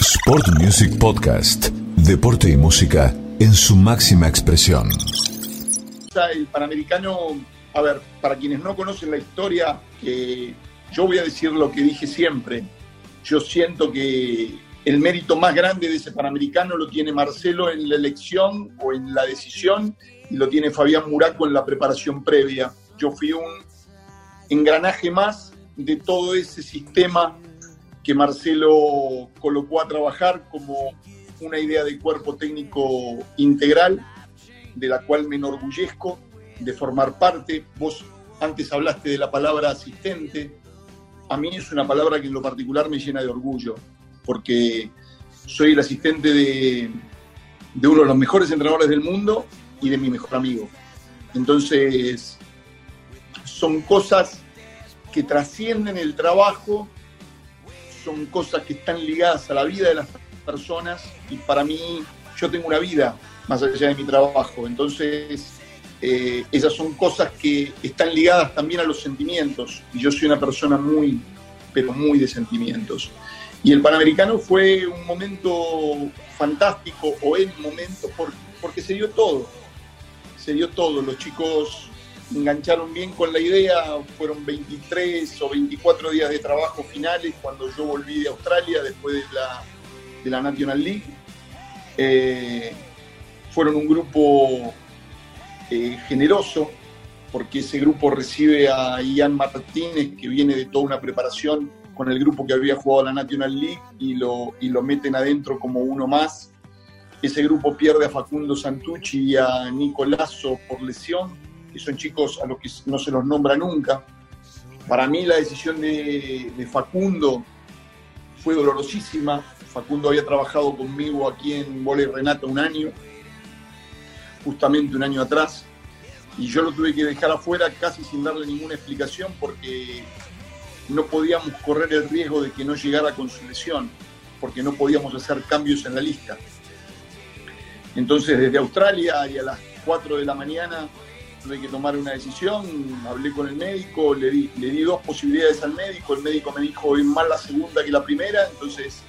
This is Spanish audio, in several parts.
Sport Music Podcast. Deporte y música en su máxima expresión. El Panamericano, a ver, para quienes no conocen la historia, que yo voy a decir lo que dije siempre. Yo siento que el mérito más grande de ese Panamericano lo tiene Marcelo en la elección o en la decisión y lo tiene Fabián Muraco en la preparación previa. Yo fui un engranaje más de todo ese sistema que Marcelo colocó a trabajar como una idea de cuerpo técnico integral, de la cual me enorgullezco de formar parte. Vos antes hablaste de la palabra asistente. A mí es una palabra que en lo particular me llena de orgullo, porque soy el asistente de, de uno de los mejores entrenadores del mundo y de mi mejor amigo. Entonces, son cosas que trascienden el trabajo, son cosas que están ligadas a la vida de las personas y para mí yo tengo una vida más allá de mi trabajo, entonces eh, esas son cosas que están ligadas también a los sentimientos. Y yo soy una persona muy, pero muy de sentimientos. Y el Panamericano fue un momento fantástico o el momento porque se dio todo, se dio todo, los chicos engancharon bien con la idea, fueron 23 o 24 días de trabajo finales cuando yo volví de Australia después de la, de la National League. Eh, fueron un grupo eh, generoso, porque ese grupo recibe a Ian Martínez, que viene de toda una preparación con el grupo que había jugado la National League, y lo, y lo meten adentro como uno más. Ese grupo pierde a Facundo Santucci y a Nicolazo por lesión que son chicos a los que no se los nombra nunca. Para mí la decisión de, Facundo fue dolorosísima. Facundo había trabajado conmigo aquí en Voley Renata un año, justamente un año atrás, y yo lo tuve que dejar afuera casi sin darle ninguna explicación porque no podíamos correr el riesgo de que no llegara con su lesión, porque no podíamos hacer cambios en la lista. Entonces desde Australia y a las 4 de la mañana tuve que tomar una decisión, hablé con el médico, le di, le di dos posibilidades al médico, el médico me dijo es más la segunda que la primera, entonces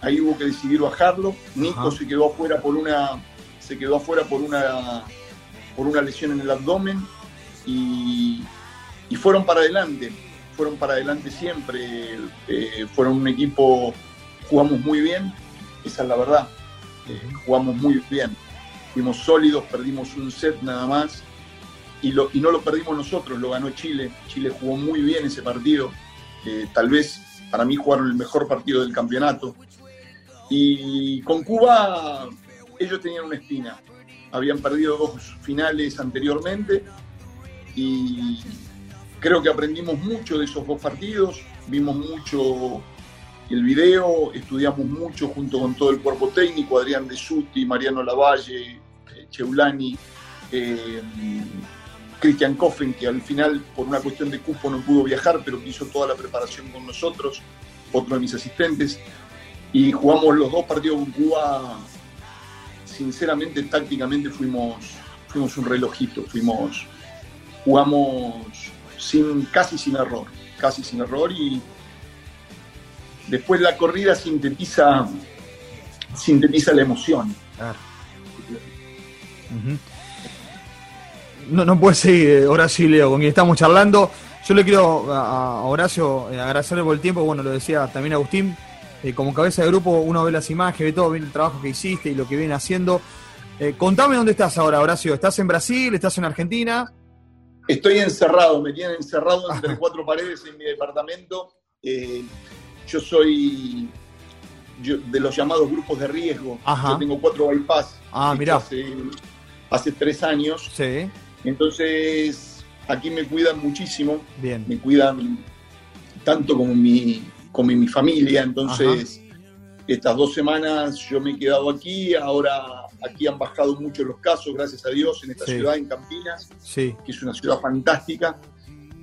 ahí hubo que decidir bajarlo. Nico se quedó afuera por una, se quedó afuera por una, por una lesión en el abdomen y, fueron para adelante, fueron para adelante siempre, eh, fueron un equipo, jugamos muy bien, esa es la verdad, eh, jugamos muy bien, fuimos sólidos, perdimos un set nada más y, no lo perdimos nosotros, lo ganó Chile. Chile jugó muy bien ese partido. tal vez para mí jugaron el mejor partido del campeonato. Y con Cuba ellos tenían una espina. Habían perdido dos finales anteriormente y creo que aprendimos mucho de esos dos partidos, vimos mucho el video, estudiamos mucho junto con todo el cuerpo técnico, Adrián De Suti, Mariano Lavalle, eh, Cheulani, eh, Christian Coffen, que al final por una cuestión de cupo no pudo viajar, pero que hizo toda la preparación con nosotros, otro de mis asistentes, y jugamos los dos partidos con Cuba, sinceramente, tácticamente fuimos, fuimos un relojito, fuimos, jugamos sin, casi sin error, casi sin error, y después la corrida sintetiza, sintetiza la emoción. Ah no, no puede seguir eh, Horacio y Leo, con quien estamos charlando. Yo le quiero a, Horacio eh, agradecerle por el tiempo, bueno, lo decía también Agustín, eh, como cabeza de grupo uno ve las imágenes, ve todo, ve el trabajo que hiciste y lo que viene haciendo. contame dónde estás ahora, Horacio. ¿Estás en Brasil? ¿Estás en Argentina? Estoy encerrado, me tienen encerrado entre cuatro paredes en mi departamento. yo soy de los llamados grupos de riesgo. Yo tengo cuatro bypass. Ah, mirá. Hace, hace tres años. Sí. Entonces, aquí me cuidan muchísimo. Bien. Me cuidan tanto como mi, como mi familia. Entonces, estas dos semanas yo me he quedado aquí. Ahora aquí han bajado mucho los casos, gracias a Dios, en esta ciudad, en Campinas, sí. que es una ciudad fantástica.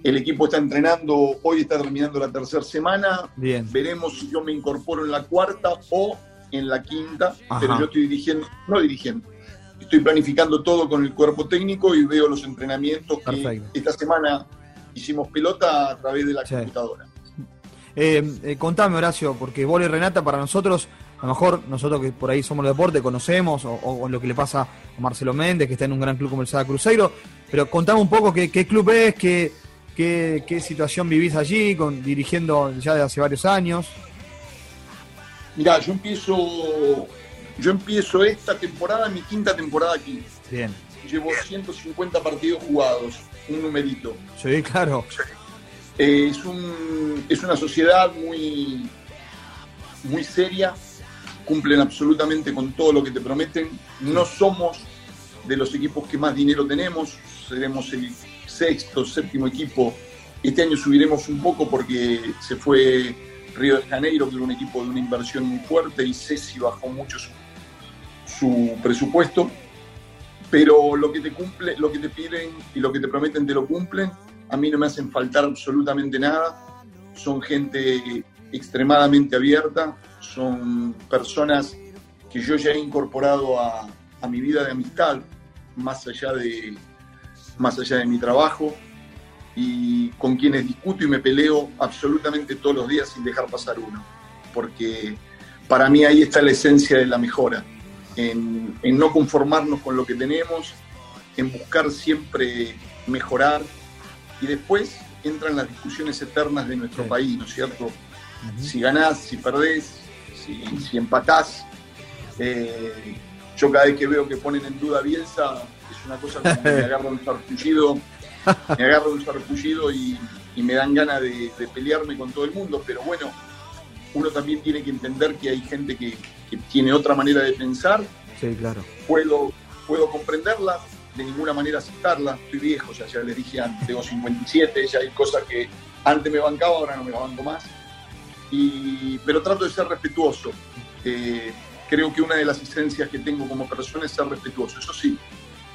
El equipo está entrenando, hoy está terminando la tercera semana. Bien. Veremos si yo me incorporo en la cuarta o en la quinta, pero yo estoy dirigiendo, no dirigiendo, estoy planificando todo con el cuerpo técnico y veo los entrenamientos que esta semana hicimos pelota a través de la computadora. Eh, contame, Horacio, porque vos y Renata, para nosotros, a lo mejor nosotros que por ahí somos de deporte, conocemos, o, lo que le pasa a Marcelo Méndez, que está en un gran club como el Sada Cruzeiro, pero contame un poco qué, club es, qué, qué, situación vivís allí, con, dirigiendo ya de hace varios años. Mirá, yo empiezo, yo empiezo esta temporada, mi quinta temporada aquí. Bien. Llevo 150 partidos jugados, un numerito. Sí, claro. Eh, es, un, es una sociedad muy, muy seria, cumplen absolutamente con todo lo que te prometen. No somos de los equipos que más dinero tenemos, seremos el sexto, séptimo equipo. Este año subiremos un poco porque se fue Río de Janeiro, que era un equipo de una inversión muy fuerte, y Ceci bajó mucho su, presupuesto. Pero lo que te cumple, lo que te piden y lo que te prometen te lo cumplen. A mí no me hacen faltar absolutamente nada. Son gente extremadamente abierta, son personas que yo ya he incorporado a, a mi vida de amistad, más allá de, más allá de mi trabajo y con quienes discuto y me peleo absolutamente todos los días sin dejar pasar uno, porque para mí ahí está la esencia de la mejora, en, no conformarnos con lo que tenemos, en buscar siempre mejorar y después entran las discusiones eternas de nuestro país, ¿no es cierto? Si ganás, si perdés, si, si empatás. Eh, yo cada vez que veo que ponen en duda Bielsa, es una cosa como que me agarra un sarpullido me agarro un sarpullido y, me dan ganas de, pelearme con todo el mundo, pero bueno, uno también tiene que entender que hay gente que, tiene otra manera de pensar. Sí, claro. Puedo, puedo comprenderla, de ninguna manera aceptarla. Estoy viejo, ya, ya les dije antes, tengo 57, ya hay cosas que antes me bancaba, ahora no me banco más. Y, pero trato de ser respetuoso. Eh, creo que una de las esencias que tengo como persona es ser respetuoso. Eso sí,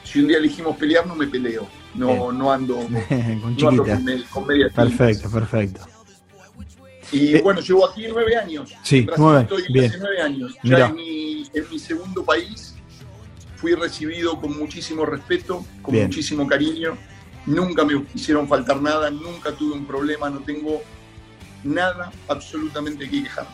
si un día elegimos pelear, no me peleo. No, no ando, con, no con, media Perfecto, perfecto. Y eh, bueno, llevo aquí nueve años. Sí, nueve, estoy bien. hace nueve años. Ya en mi, en mi, segundo país fui recibido con muchísimo respeto, con muchísimo cariño. Nunca me hicieron faltar nada, nunca tuve un problema, no tengo nada absolutamente que quejar.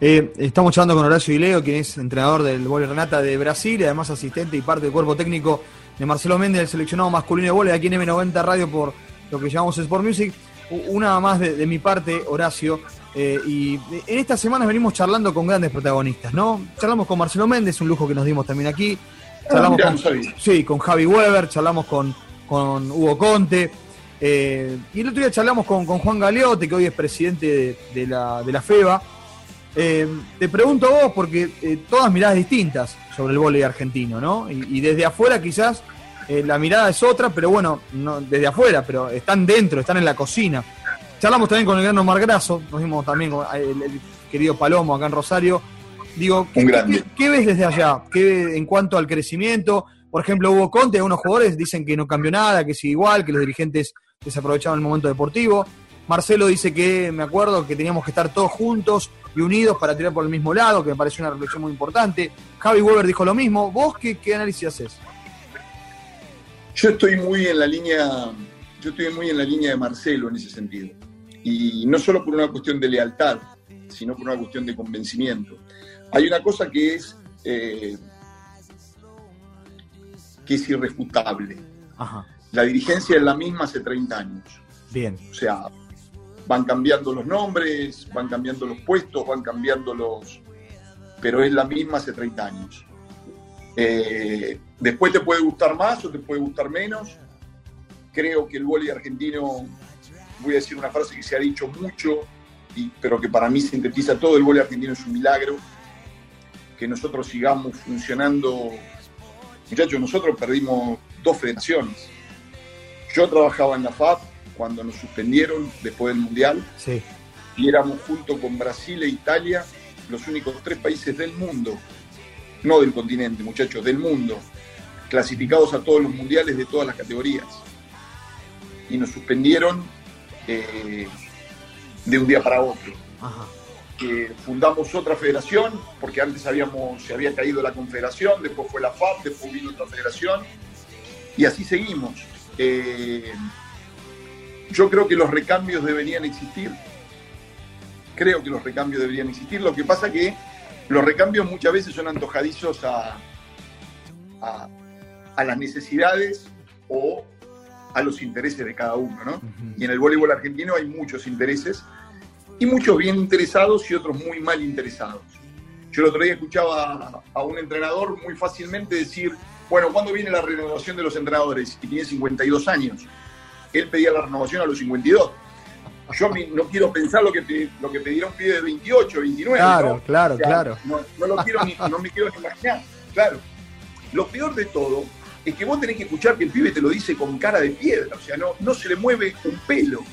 Eh, estamos charlando con Horacio Ileo, quien es entrenador del Vole Renata de Brasil y además asistente y parte del cuerpo técnico de Marcelo Méndez, el seleccionado masculino de vole aquí en M90 Radio por lo que llamamos Sport Music. Una más de, mi parte, Horacio. Eh, y en estas semanas venimos charlando con grandes protagonistas, ¿no? Charlamos con Marcelo Méndez, un lujo que nos dimos también aquí. Ah, charlamos con, sí, con Javi Weber, charlamos con, con Hugo Conte. Eh, y el otro día charlamos con, Juan Galeote, que hoy es presidente de, la, de la FEBA. Eh, te pregunto a vos, porque eh, todas miradas distintas sobre el voleibol argentino, ¿no? Y, desde afuera quizás eh, la mirada es otra, pero bueno, no, desde afuera, pero están dentro, están en la cocina. Charlamos también con el gran Omar Grasso, nos vimos también con el, querido Palomo acá en Rosario. Digo, ¿qué, ves desde allá? ¿Qué, en cuanto al crecimiento? Por ejemplo, Hugo Conte, algunos jugadores dicen que no cambió nada, que sigue igual, que los dirigentes desaprovechaban el momento deportivo. Marcelo dice que, me acuerdo, que teníamos que estar todos juntos y unidos para tirar por el mismo lado, que me parece una reflexión muy importante. Javi Weber dijo lo mismo. ¿Vos qué, qué análisis haces? Yo estoy muy en la línea, yo estoy muy en la línea de Marcelo en ese sentido. Y no solo por una cuestión de lealtad, sino por una cuestión de convencimiento. Hay una cosa que es, eh, que es irrefutable. La dirigencia es la misma hace 30 años. Bien. O sea, van cambiando los nombres, van cambiando los puestos, van cambiando los... pero es la misma hace 30 años. Eh, después te puede gustar más o te puede gustar menos. Creo que el vóley argentino, voy a decir una frase que se ha dicho mucho, y, pero que para mí sintetiza todo, el vóley argentino es un milagro. Que nosotros sigamos funcionando. Muchachos, nosotros perdimos dos federaciones. Yo trabajaba en la FAP, cuando nos suspendieron después del Mundial. Sí. Y éramos junto con Brasil e Italia los únicos tres países del mundo, no del continente, muchachos, del mundo, clasificados a todos los mundiales de todas las categorías. Y nos suspendieron eh, de un día para otro. fundamos otra federación, porque antes habíamos, se había caído la confederación, después fue la FAP, después vino otra federación, y así seguimos. Eh, yo creo que los recambios deberían existir. creo que los recambios deberían existir. Lo que pasa que los recambios muchas veces son antojadizos a, a, a las necesidades o a los intereses de cada uno, ¿no? Y en el voleibol argentino hay muchos intereses y muchos bien interesados y otros muy mal interesados. Yo el otro día escuchaba a un entrenador muy fácilmente decir, bueno, ¿cuándo viene la renovación de los entrenadores? Y tiene 52 años. Él pedía la renovación a los 52. Yo no quiero pensar lo que, lo que pedirá un pibe de 28, 29. Claro, claro, claro. No, lo quiero ni, no me quiero ni imaginar. Claro. Lo peor de todo es que vos tenés que escuchar que el pibe te lo dice con cara de piedra. O sea, no, no se le mueve un pelo.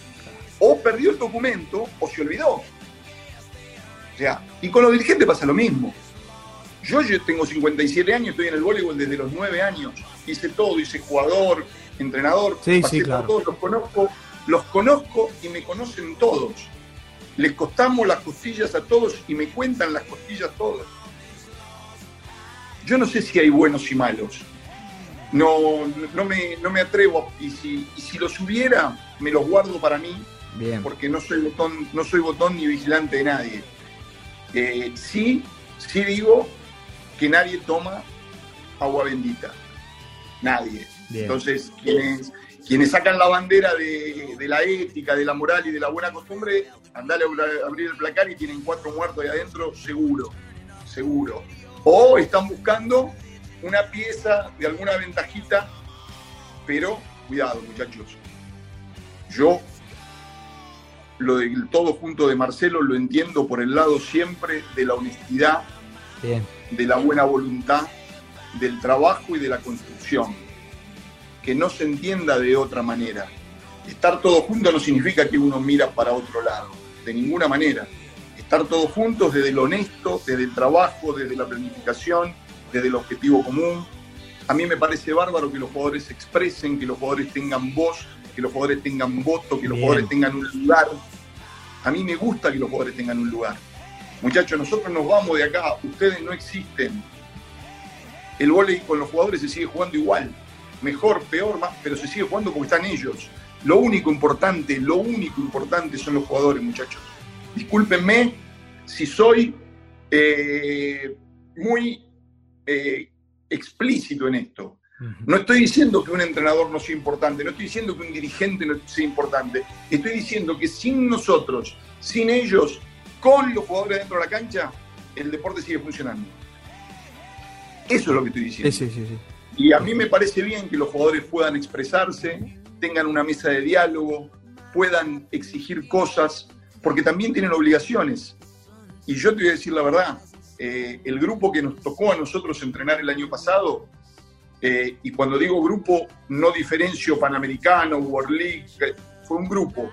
O perdió el documento o se olvidó. O sea, y con los dirigentes pasa lo mismo. Yo, yo tengo 57 años, estoy en el voleibol desde los 9 años. Hice todo, hice jugador, entrenador, sí, sí, claro. todos, los conozco, los conozco y me conocen todos. Les costamos las costillas a todos y me cuentan las costillas todos. Yo no sé si hay buenos y malos. No, no, me, no me atrevo. Y si, y si los hubiera, me los guardo para mí. Bien. Porque no soy botón, no soy botón ni vigilante de nadie. Eh, sí, sí digo que nadie toma agua bendita. Nadie. Bien. Entonces, quienes, quienes sacan la bandera de, de, la ética, de la moral y de la buena costumbre, andale a abrir el placar y tienen cuatro muertos ahí adentro, seguro, seguro. O están buscando una pieza de alguna ventajita, pero cuidado, muchachos. Yo lo del todo junto de Marcelo lo entiendo por el lado siempre de la honestidad, Bien. de la buena voluntad, del trabajo y de la construcción. Que no se entienda de otra manera. Estar todos juntos no significa que uno mira para otro lado, de ninguna manera. Estar todos juntos desde lo honesto, desde el trabajo, desde la planificación, desde el objetivo común. A mí me parece bárbaro que los jugadores se expresen, que los jugadores tengan voz, que los jugadores tengan voto, que los jugadores tengan un lugar. A mí me gusta que los jugadores tengan un lugar. Muchachos, nosotros nos vamos de acá, ustedes no existen. El vóley con los jugadores se sigue jugando igual, mejor, peor, más, pero se sigue jugando porque están ellos. Lo único importante, lo único importante son los jugadores, muchachos. Discúlpenme si soy eh, muy eh, explícito en esto. No estoy diciendo que un entrenador no sea importante, no estoy diciendo que un dirigente no sea importante, estoy diciendo que sin nosotros, sin ellos, con los jugadores dentro de la cancha, el deporte sigue funcionando. Eso es lo que estoy diciendo. Sí, sí, sí, sí. Y a mí me parece bien que los jugadores puedan expresarse, tengan una mesa de diálogo, puedan exigir cosas, porque también tienen obligaciones. Y yo te voy a decir la verdad, eh, el grupo que nos tocó a nosotros entrenar el año pasado, eh, y cuando digo grupo, no diferencio Panamericano, World League, fue un grupo.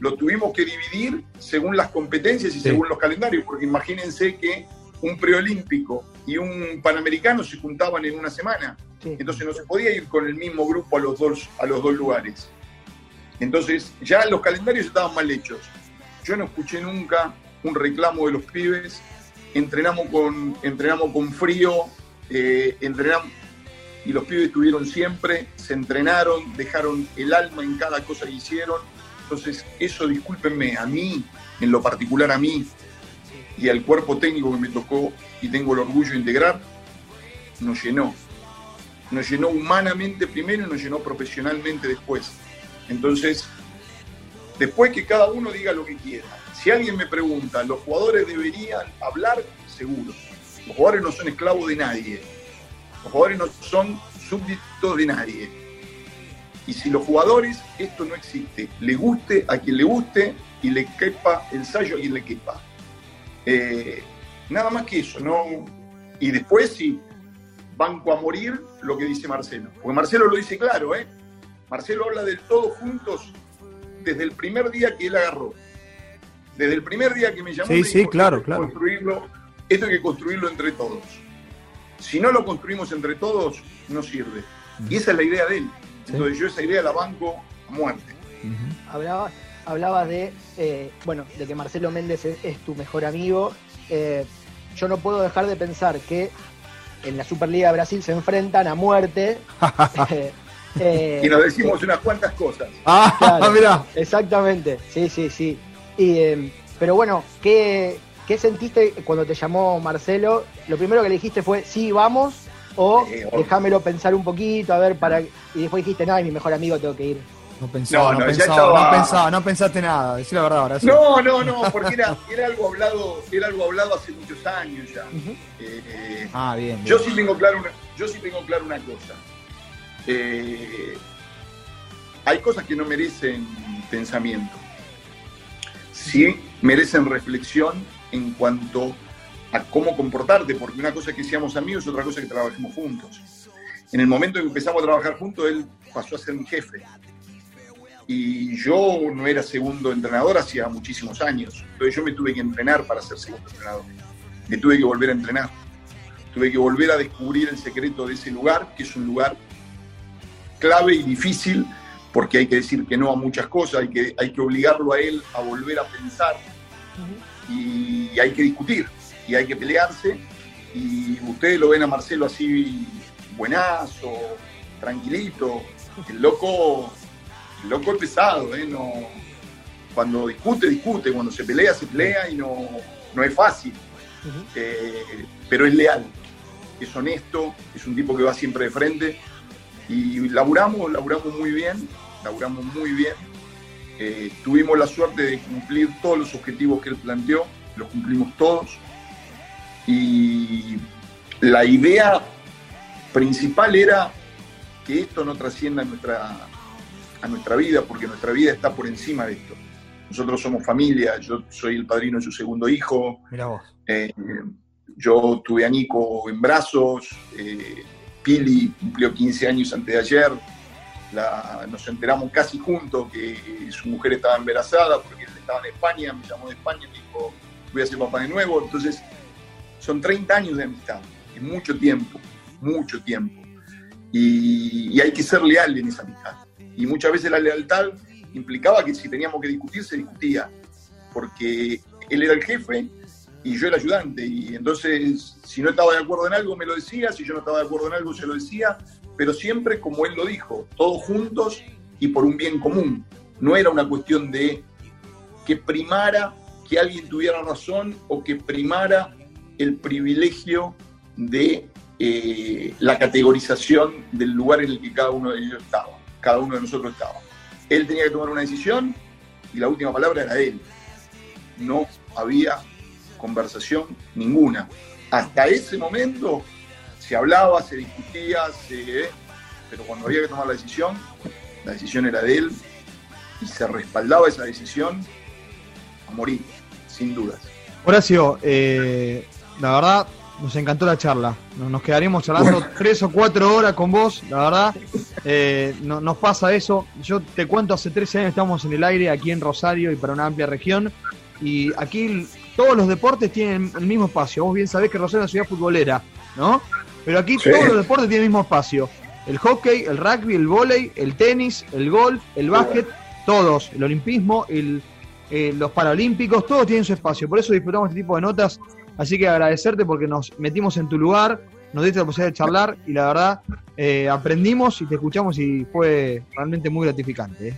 Lo tuvimos que dividir según las competencias y Sí. según los calendarios, porque imagínense que un preolímpico y un panamericano se juntaban en una semana. Sí. Entonces no se podía ir con el mismo grupo a los dos, a los dos lugares. Entonces ya los calendarios estaban mal hechos. Yo no escuché nunca un reclamo de los pibes. Entrenamos con, entrenamos con frío, eh, entrenamos, y los pibes estuvieron siempre, se entrenaron, dejaron el alma en cada cosa que hicieron. Entonces, eso, discúlpenme, a mí, en lo particular a mí, y al cuerpo técnico que me tocó y tengo el orgullo de integrar, nos llenó. Nos llenó humanamente primero y nos llenó profesionalmente después. Entonces, después que cada uno diga lo que quiera. Si alguien me pregunta, ¿los jugadores deberían hablar? Seguro. Los jugadores no son esclavos de nadie. Los jugadores no son súbditos de nadie. Y si los jugadores, esto no existe, le guste a quien le guste y le quepa el sallo a quien le quepa. Eh, nada más que eso, ¿no? Y después sí, banco a morir lo que dice Marcelo. Porque Marcelo lo dice claro, ¿eh? Marcelo habla del todo juntos desde el primer día que él agarró. Desde el primer día que me llamó. Sí, me sí, dijo, claro, claro. Construirlo, esto hay que construirlo entre todos. Si no lo construimos entre todos, no sirve. Y esa es la idea de él. Entonces yo esa idea la banco a muerte. Ujú. Hablabas, hablabas de, eh, bueno, de que Marcelo Méndez es, es tu mejor amigo. Eh, yo no puedo dejar de pensar que en la Superliga de Brasil se enfrentan a muerte. Eh, Y nos decimos unas cuantas cosas. Ah, Claro. mirá. Exactamente, sí, sí, sí. Y, eh, Pero bueno, ¿qué, ¿qué sentiste cuando te llamó Marcelo? Lo primero que le dijiste fue, sí, vamos, o Eh, déjamelo pensar un poquito, a ver, para... Y después dijiste, no, mi mejor amigo tengo que ir. No pensaba, No, no, no, pensaba, estaba- no pensaba, no pensaste nada, decí la verdad, Horacio. No, no, no, porque era, era algo hablado, era algo hablado hace muchos años ya. Eh, Ah, bien. bien. yo sí tengo claro una, yo sí tengo claro una cosa. Eh, hay cosas que no merecen pensamiento. Sí merecen reflexión en cuanto a cómo comportarte, porque una cosa es que seamos amigos y otra cosa es que trabajemos juntos. En el momento en que empezamos a trabajar juntos, él pasó a ser mi jefe. Y yo no era segundo entrenador hacía muchísimos años. Entonces yo me tuve que entrenar para ser segundo entrenador. Me tuve que volver a entrenar. Tuve que volver a descubrir el secreto de ese lugar, que es un lugar clave y difícil, porque hay que decir que no a muchas cosas, hay que, hay que obligarlo a él a volver a pensar y hay que discutir y hay que pelearse. Y ustedes lo ven a Marcelo así buenazo, tranquilito. El loco, el loco es pesado, ¿eh? No, cuando discute, discute, cuando se pelea, se pelea y no, no es fácil. Eh, pero es leal, es honesto, es un tipo que va siempre de frente. Y laburamos, laburamos muy bien, laburamos muy bien. Eh, tuvimos la suerte de cumplir todos los objetivos que él planteó, los cumplimos todos. Y la idea principal era que esto no trascienda a nuestra, a nuestra vida, porque nuestra vida está por encima de esto. Nosotros somos familia, yo soy el padrino de su segundo hijo, Mira vos. eh, yo tuve a Nico en brazos, eh, Pili cumplió 15 años antes de ayer, nos enteramos casi juntos que su mujer estaba embarazada porque él estaba en España, me llamó de España y me dijo, voy a ser papá de nuevo, entonces son 30 años de amistad, es mucho tiempo, mucho tiempo, y, y hay que ser leal en esa amistad. Y muchas veces la lealtad implicaba que si teníamos que discutir, se discutía, porque él era el jefe y yo el ayudante. Y entonces, si no estaba de acuerdo en algo, me lo decía, si yo no estaba de acuerdo en algo, se lo decía, pero siempre como él lo dijo, todos juntos y por un bien común. No era una cuestión de que primara que alguien tuviera razón o que primara el privilegio de eh, la categorización del lugar en el que cada uno de ellos estaba, cada uno de nosotros estaba. Él tenía que tomar una decisión y la última palabra era él. No había conversación ninguna. Hasta ese momento se hablaba, se discutía, se- pero cuando había que tomar la decisión, la decisión era de él y se respaldaba esa decisión a morir, sin dudas. Horacio, eh, la verdad, nos encantó la charla. Nos, quedaríamos charlando tres o cuatro horas con vos, la verdad. Eh, no- nos pasa eso. Yo te cuento, hace 13 años estamos en el aire aquí en Rosario y para una amplia región. Y aquí todos los deportes tienen el mismo espacio. Vos bien sabés que Rosario es una ciudad futbolera, ¿no? Pero aquí Sí. todos los deportes tienen el mismo espacio. El hockey, el rugby, el vóley, el tenis, el golf, el básquet, todos. El olimpismo, el, eh, los paralímpicos, todos tienen su espacio. Por eso disfrutamos este tipo de notas. Así que agradecerte porque nos metimos en tu lugar, nos diste la posibilidad de charlar y la verdad eh, aprendimos y te escuchamos y fue realmente muy gratificante. ¿eh?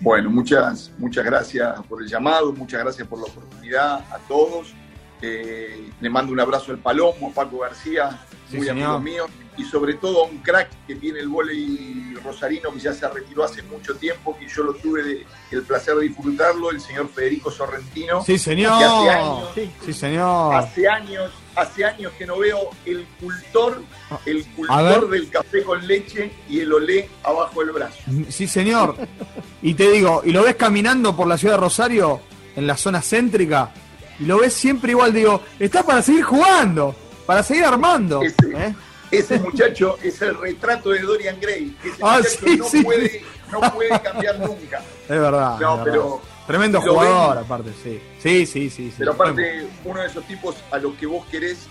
Bueno, muchas, muchas gracias por el llamado, muchas gracias por la oportunidad a todos. Eh, le mando un abrazo al Palomo, a Paco García, Sí, muy señor. amigo mío, y sobre todo a un crack que tiene el vóley rosarino que ya se retiró hace mucho tiempo, que yo lo tuve de- el placer de disfrutarlo, el señor Federico Sorrentino. Sí, señor. Que hace años, Sí, señor. hace años, hace años que no veo el cultor, el cultor del café con leche y el olé abajo del brazo. Sí, señor. Y te digo, y lo ves caminando por la ciudad de Rosario, en la zona céntrica, y lo ves siempre igual, digo, está para seguir jugando, para seguir armando. Ese. ¿eh? Ese muchacho es el retrato de Dorian Gray. Ese Ah, muchacho sí, no, sí. Puede, no puede cambiar nunca. Es verdad. No, es verdad. pero, Tremendo jugador, ven. aparte, sí. Sí, sí, sí. sí. pero aparte, uno de esos tipos a los que vos querés,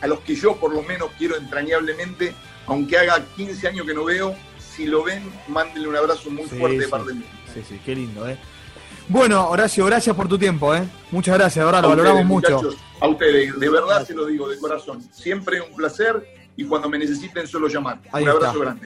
a los que yo por lo menos quiero entrañablemente, aunque haga 15 años que no veo, si lo ven, mándenle un abrazo muy fuerte de parte mía. Sí, sí, qué lindo, ¿eh? Bueno, Horacio, gracias por tu tiempo, ¿eh? Muchas gracias, de verdad, lo valoramos mucho. a ustedes, de verdad se lo digo de corazón. Siempre un placer y cuando me necesiten solo llamar. Ahí un abrazo está. grande.